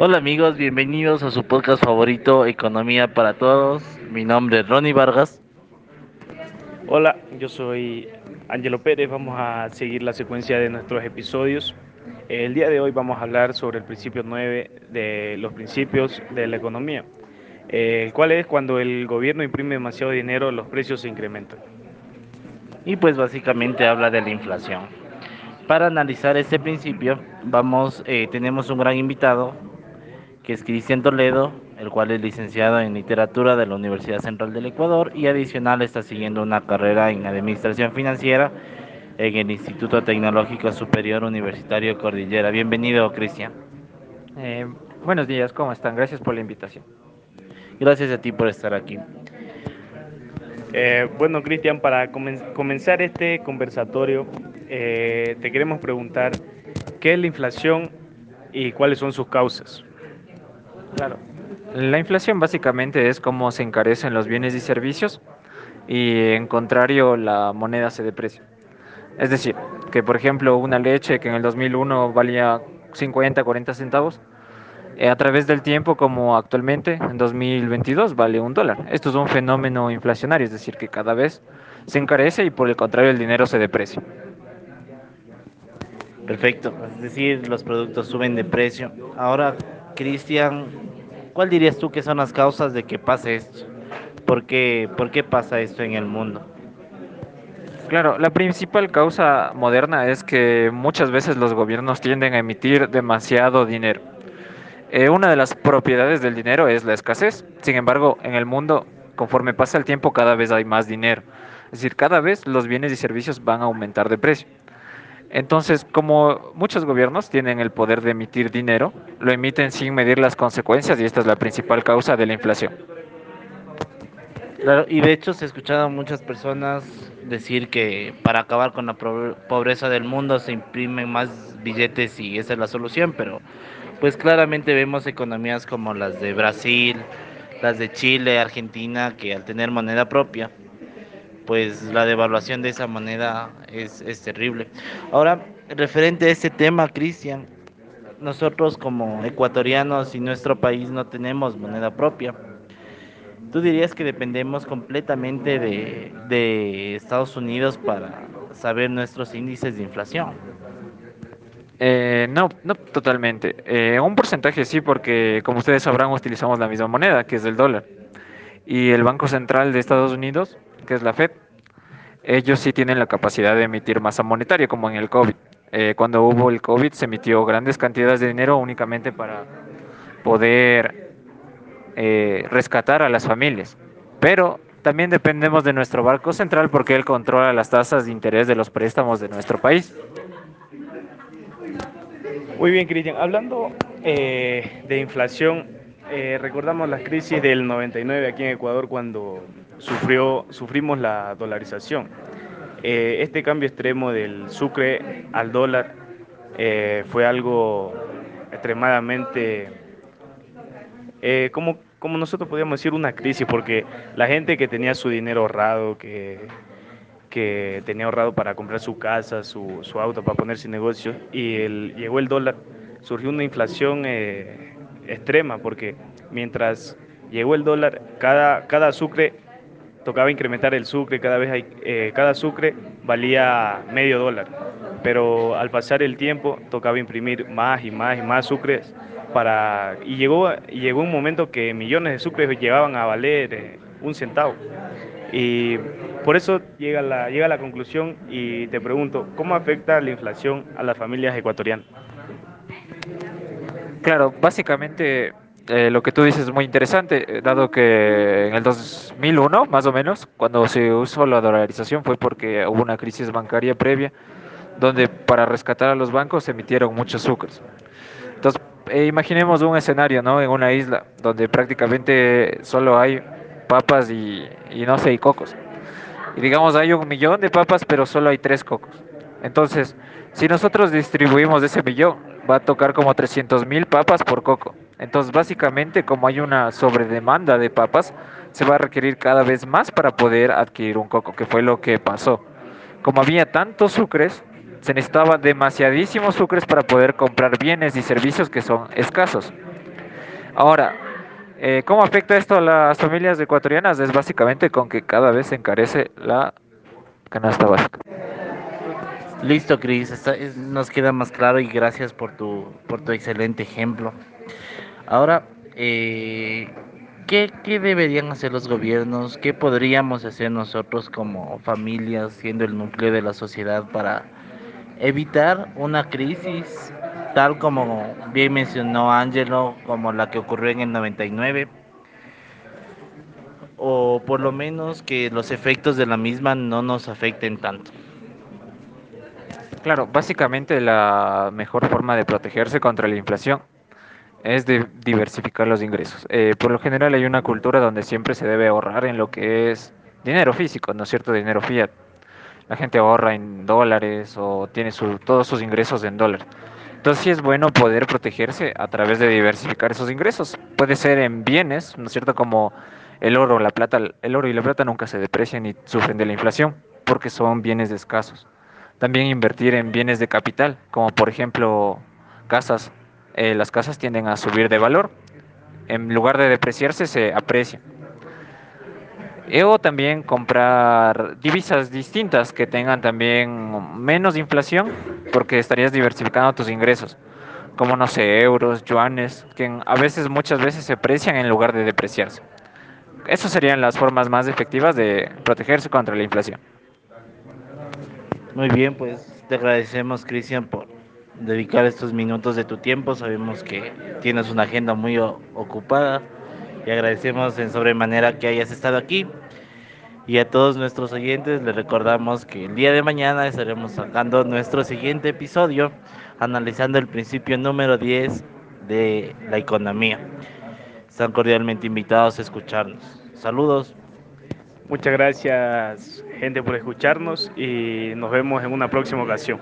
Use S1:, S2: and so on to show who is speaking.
S1: Hola amigos, bienvenidos a su podcast favorito Economía para Todos. Mi nombre es Ronnie Vargas.
S2: Hola, yo soy Angelo Pérez. Vamos a seguir la secuencia de nuestros episodios. El día de hoy vamos a hablar sobre el principio 9 de los principios de la economía, el cual es cuando el gobierno imprime demasiado dinero, los precios se incrementan.
S1: Y pues básicamente habla de la inflación. Para analizar este principio, vamos, eh, tenemos un gran invitado, que es Cristian Toledo, el cual es licenciado en literatura de la Universidad Central del Ecuador y adicional está siguiendo una carrera en administración financiera en el Instituto Tecnológico Superior Universitario Cordillera. Bienvenido, Cristian.
S3: Eh, buenos días, ¿cómo están? Gracias por la invitación.
S1: Gracias a ti por estar aquí.
S2: Eh, bueno, Cristian, para comenzar este conversatorio, eh, te queremos preguntar qué es la inflación y cuáles son sus causas.
S3: Claro. La inflación básicamente es cómo se encarecen los bienes y servicios y en contrario la moneda se deprecia. Es decir, que por ejemplo una leche que en el 2001 valía 50, 40 centavos, eh, a través del tiempo como actualmente en 2022 vale un dólar. Esto es un fenómeno inflacionario, es decir, que cada vez se encarece y por el contrario el dinero se deprecia.
S1: Perfecto, es decir, los productos suben de precio. Ahora, Cristian, ¿cuál dirías tú que son las causas de que pase esto? ¿Por qué, ¿Por qué pasa esto en el mundo?
S3: Claro, la principal causa moderna es que muchas veces los gobiernos tienden a emitir demasiado dinero. Eh, una de las propiedades del dinero es la escasez. Sin embargo, en el mundo, conforme pasa el tiempo, cada vez hay más dinero. Es decir, cada vez los bienes y servicios van a aumentar de precio. Entonces, como muchos gobiernos tienen el poder de emitir dinero, lo emiten sin medir las consecuencias y esta es la principal causa de la inflación.
S1: Claro, y de hecho se escuchado muchas personas decir que para acabar con la pobreza del mundo se imprimen más billetes y esa es la solución, pero pues claramente vemos economías como las de Brasil, las de Chile, Argentina, que al tener moneda propia, pues la devaluación de esa moneda es, es terrible. Ahora, referente a este tema, Cristian, nosotros como ecuatorianos y nuestro país no tenemos moneda propia. ¿Tú dirías que dependemos completamente de, de Estados Unidos para saber nuestros índices de inflación?
S3: Eh, no, no totalmente. Eh, un porcentaje sí, porque como ustedes sabrán, utilizamos la misma moneda, que es el dólar. Y el Banco Central de Estados Unidos que es la Fed, ellos sí tienen la capacidad de emitir masa monetaria, como en el COVID. Eh, cuando hubo el COVID se emitió grandes cantidades de dinero únicamente para poder eh, rescatar a las familias. Pero también dependemos de nuestro Banco Central porque él controla las tasas de interés de los préstamos de nuestro país.
S2: Muy bien, Cristian. Hablando eh, de inflación, recordamos las crisis del 99 aquí en Ecuador cuando sufrió, sufrimos la dolarización. Eh, este cambio extremo del sucre al dólar eh, fue algo extremadamente, como, como nosotros podríamos decir, una crisis, porque la gente que tenía su dinero ahorrado, que, que tenía ahorrado para comprar su casa, su, su auto, para ponerse negocio, y el, llegó el dólar, surgió una inflación extrema, porque mientras llegó el dólar, cada, cada sucre tocaba incrementar el sucre, cada vez hay, eh, cada sucre valía medio dólar, pero al pasar el tiempo tocaba imprimir más y más y más sucres para y llegó llegó un momento que millones de sucres llegaban a valer eh, un centavo y por eso llega la llega la conclusión y te pregunto cómo afecta la inflación a las familias ecuatorianas.
S3: Claro, básicamente eh, lo que tú dices es muy interesante, eh, dado que en el 2001, más o menos, cuando se usó la dolarización fue porque hubo una crisis bancaria previa, donde para rescatar a los bancos se emitieron muchos sucres. Entonces, eh, imaginemos un escenario, ¿no? En una isla donde prácticamente solo hay papas y, y no sé, y cocos. Y digamos, hay un millón de papas, pero solo hay tres cocos. Entonces, si nosotros distribuimos ese millón, va a tocar como 300 mil papas por coco. Entonces, básicamente, como hay una sobredemanda de papas, se va a requerir cada vez más para poder adquirir un coco, que fue lo que pasó. Como había tantos sucres, se necesitaban demasiadísimos sucres para poder comprar bienes y servicios que son escasos. Ahora, eh, ¿cómo afecta esto a las familias ecuatorianas? Es básicamente con que cada vez se encarece la canasta básica.
S1: Listo, Cris, nos queda más claro y gracias por tu, por tu excelente ejemplo. Ahora, eh, ¿qué, qué deberían hacer los gobiernos? ¿Qué podríamos hacer nosotros como familias, siendo el núcleo de la sociedad, para evitar una crisis tal como bien mencionó Angelo, como la que ocurrió en el 99? O por lo menos que los efectos de la misma no nos afecten tanto.
S3: Claro, básicamente la mejor forma de protegerse contra la inflación es de diversificar los ingresos. Eh, por lo general hay una cultura donde siempre se debe ahorrar en lo que es dinero físico, ¿no es cierto? Dinero fiat. La gente ahorra en dólares o tiene su- todos sus ingresos en dólares. Entonces sí es bueno poder protegerse a través de diversificar esos ingresos. Puede ser en bienes, ¿no es cierto? Como el oro, la plata. El oro y la plata nunca se deprecian ni sufren de la inflación porque son bienes escasos. También invertir en bienes de capital, como por ejemplo casas. Eh, las casas tienden a subir de valor. En lugar de depreciarse, se aprecian. O también comprar divisas distintas que tengan también menos inflación, porque estarías diversificando tus ingresos, como no sé, euros, yuanes, que a veces, muchas veces se aprecian en lugar de depreciarse. Esas serían las formas más efectivas de protegerse contra la inflación.
S1: Muy bien, pues te agradecemos, Cristian, por dedicar estos minutos de tu tiempo. Sabemos que tienes una agenda muy ocupada y agradecemos en sobremanera que hayas estado aquí. Y a todos nuestros oyentes les recordamos que el día de mañana estaremos sacando nuestro siguiente episodio analizando el principio número 10 de la economía. Están cordialmente invitados a escucharnos. Saludos.
S2: Muchas gracias, gente, por escucharnos y nos vemos en una próxima ocasión.